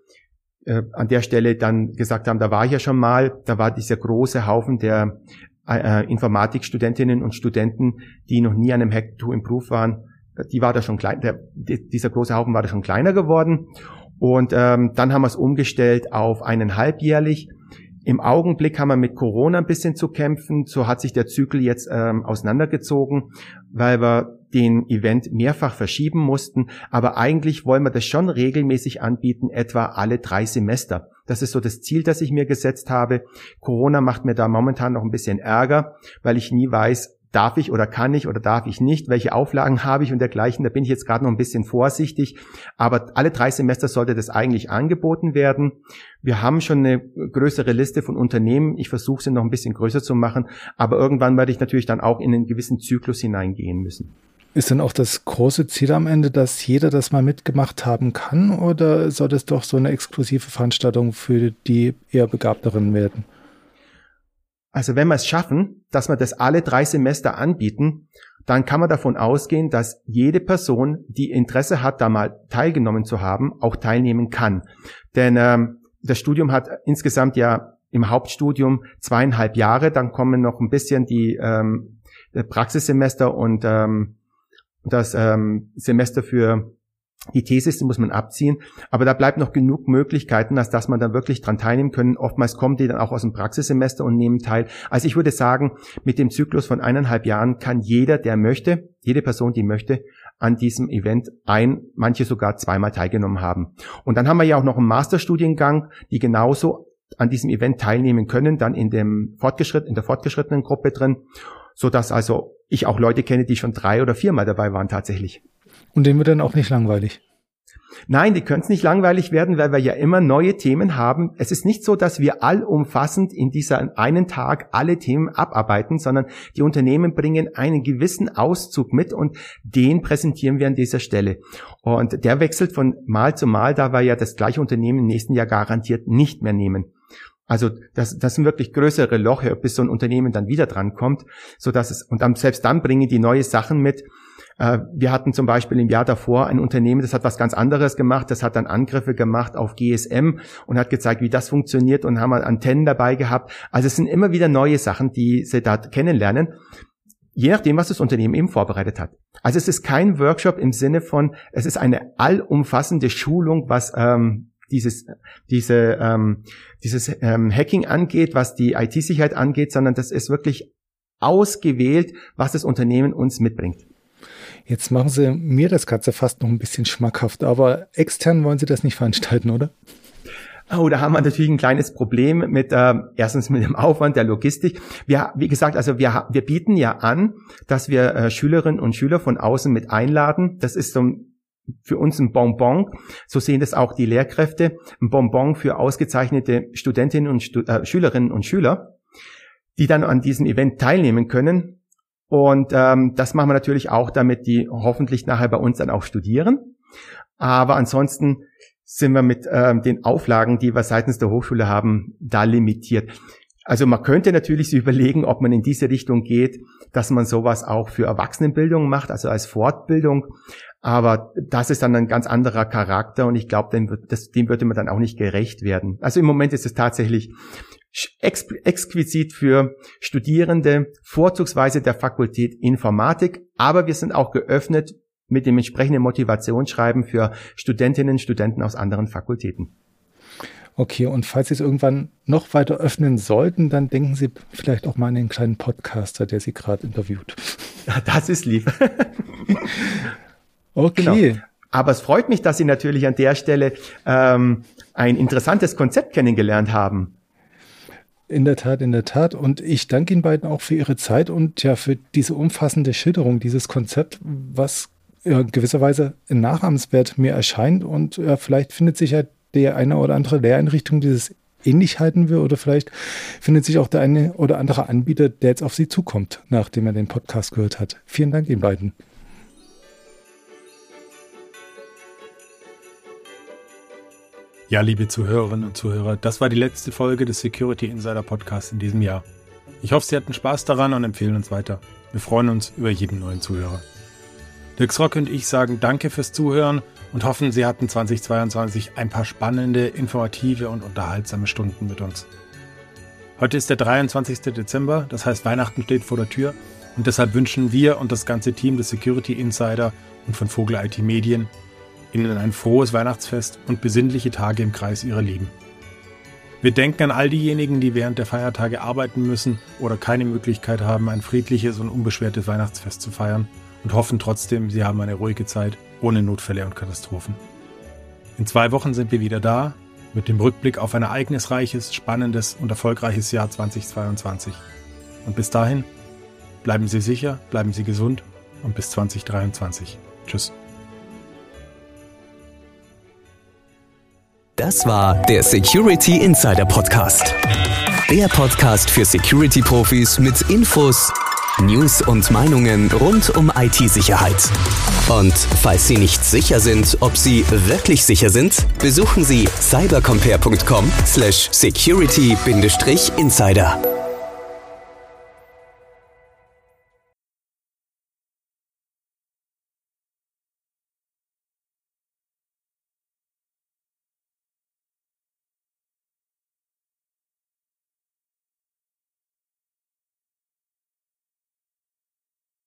äh, an der Stelle dann gesagt haben, da war ich ja schon mal, da war dieser große Haufen der äh, Informatikstudentinnen und Studenten, die noch nie an einem Hack to Improve waren, die war da schon klein, der, dieser große Haufen war da schon kleiner geworden. Und ähm, dann haben wir es umgestellt auf einen halbjährlich. Im Augenblick haben wir mit Corona ein bisschen zu kämpfen. So hat sich der Zyklus jetzt ähm, auseinandergezogen, weil wir den Event mehrfach verschieben mussten. Aber eigentlich wollen wir das schon regelmäßig anbieten, etwa alle drei Semester. Das ist so das Ziel, das ich mir gesetzt habe. Corona macht mir da momentan noch ein bisschen Ärger, weil ich nie weiß, darf ich oder kann ich oder darf ich nicht, welche Auflagen habe ich und dergleichen. Da bin ich jetzt gerade noch ein bisschen vorsichtig. Aber alle drei Semester sollte das eigentlich angeboten werden. Wir haben schon eine größere Liste von Unternehmen. Ich versuche sie noch ein bisschen größer zu machen. Aber irgendwann werde ich natürlich dann auch in einen gewissen Zyklus hineingehen müssen. Ist denn auch das große Ziel am Ende, dass jeder das mal mitgemacht haben kann? Oder soll das doch so eine exklusive Veranstaltung für die eher Begabteren werden? Also wenn wir es schaffen, dass wir das alle drei Semester anbieten, dann kann man davon ausgehen, dass jede Person, die Interesse hat, da mal teilgenommen zu haben, auch teilnehmen kann. Denn ähm, das Studium hat insgesamt ja im Hauptstudium zweieinhalb Jahre, dann kommen noch ein bisschen die ähm, Praxissemester und ähm, das ähm, Semester für Die Thesis muss man abziehen, aber da bleibt noch genug Möglichkeiten, als dass man dann wirklich dran teilnehmen können. Oftmals kommen die dann auch aus dem Praxissemester und nehmen teil. Also ich würde sagen, mit dem Zyklus von eineinhalb Jahren kann jeder, der möchte, jede Person, die möchte, an diesem Event ein, manche sogar zweimal teilgenommen haben. Und dann haben wir ja auch noch einen Masterstudiengang, die genauso an diesem Event teilnehmen können, dann in dem Fortgeschritt, in der fortgeschrittenen Gruppe drin, so dass also ich auch Leute kenne, die schon drei oder viermal dabei waren tatsächlich. Und dem wird dann auch nicht langweilig. Nein, die können es nicht langweilig werden, weil wir ja immer neue Themen haben. Es ist nicht so, dass wir allumfassend in dieser einen Tag alle Themen abarbeiten, sondern die Unternehmen bringen einen gewissen Auszug mit und den präsentieren wir an dieser Stelle. Und der wechselt von Mal zu Mal, da wir ja das gleiche Unternehmen im nächsten Jahr garantiert nicht mehr nehmen. Also das, das sind wirklich größere Loche, bis so ein Unternehmen dann wieder drankommt, so dass es und dann, selbst dann bringen die neue Sachen mit, äh, wir hatten zum Beispiel im Jahr davor ein Unternehmen, das hat was ganz anderes gemacht. Das hat dann Angriffe gemacht auf GSM und hat gezeigt, wie das funktioniert und haben Antennen dabei gehabt. Also es sind immer wieder neue Sachen, die sie da kennenlernen. Je nachdem, was das Unternehmen eben vorbereitet hat. Also es ist kein Workshop im Sinne von, es ist eine allumfassende Schulung, was ähm, dieses, diese, ähm, dieses ähm, Hacking angeht, was die IT-Sicherheit angeht, sondern das ist wirklich ausgewählt, was das Unternehmen uns mitbringt. Jetzt machen Sie mir das Ganze fast noch ein bisschen schmackhaft, aber extern wollen Sie das nicht veranstalten, oder? Oh, da haben wir natürlich ein kleines Problem mit äh, erstens mit dem Aufwand der Logistik. Wir, wie gesagt, also wir wir bieten ja an, dass wir äh, Schülerinnen und Schüler von außen mit einladen. Das ist so für uns ein Bonbon. So sehen das auch die Lehrkräfte. Ein Bonbon für ausgezeichnete Studentinnen und Stu äh, Schülerinnen und Schüler, die dann an diesem Event teilnehmen können. Und ähm, das machen wir natürlich auch, damit die hoffentlich nachher bei uns dann auch studieren. Aber ansonsten sind wir mit ähm, den Auflagen, die wir seitens der Hochschule haben, da limitiert. Also man könnte natürlich sich überlegen, ob man in diese Richtung geht, dass man sowas auch für Erwachsenenbildung macht, also als Fortbildung. Aber das ist dann ein ganz anderer Charakter und ich glaube, dem, dem würde man dann auch nicht gerecht werden. Also im Moment ist es tatsächlich ex exquisit für Studierende, vorzugsweise der Fakultät Informatik, aber wir sind auch geöffnet mit dem entsprechenden Motivationsschreiben für Studentinnen und Studenten aus anderen Fakultäten. Okay, und falls Sie es irgendwann noch weiter öffnen sollten, dann denken Sie vielleicht auch mal an den kleinen Podcaster, der Sie gerade interviewt. Das ist lieb. okay. Genau. Aber es freut mich, dass Sie natürlich an der Stelle ähm, ein interessantes Konzept kennengelernt haben. In der Tat, in der Tat. Und ich danke Ihnen beiden auch für Ihre Zeit und ja für diese umfassende Schilderung dieses Konzept, was ja, gewisserweise nachahmenswert mir erscheint. Und ja, vielleicht findet sich ja der eine oder andere Lehreinrichtung, die das ähnlich halten will, oder vielleicht findet sich auch der eine oder andere Anbieter, der jetzt auf Sie zukommt, nachdem er den Podcast gehört hat. Vielen Dank Ihnen beiden. Ja, liebe Zuhörerinnen und Zuhörer, das war die letzte Folge des Security Insider Podcasts in diesem Jahr. Ich hoffe, Sie hatten Spaß daran und empfehlen uns weiter. Wir freuen uns über jeden neuen Zuhörer. Dirk Rock und ich sagen Danke fürs Zuhören und hoffen, Sie hatten 2022 ein paar spannende, informative und unterhaltsame Stunden mit uns. Heute ist der 23. Dezember, das heißt Weihnachten steht vor der Tür und deshalb wünschen wir und das ganze Team des Security Insider und von Vogel IT Medien Ihnen ein frohes Weihnachtsfest und besinnliche Tage im Kreis Ihrer Lieben. Wir denken an all diejenigen, die während der Feiertage arbeiten müssen oder keine Möglichkeit haben, ein friedliches und unbeschwertes Weihnachtsfest zu feiern und hoffen trotzdem, Sie haben eine ruhige Zeit ohne Notfälle und Katastrophen. In zwei Wochen sind wir wieder da mit dem Rückblick auf ein ereignisreiches, spannendes und erfolgreiches Jahr 2022. Und bis dahin, bleiben Sie sicher, bleiben Sie gesund und bis 2023. Tschüss. Das war der Security Insider Podcast. Der Podcast für Security-Profis mit Infos, News und Meinungen rund um IT-Sicherheit. Und falls Sie nicht sicher sind, ob Sie wirklich sicher sind, besuchen Sie cybercompare.com/security-insider.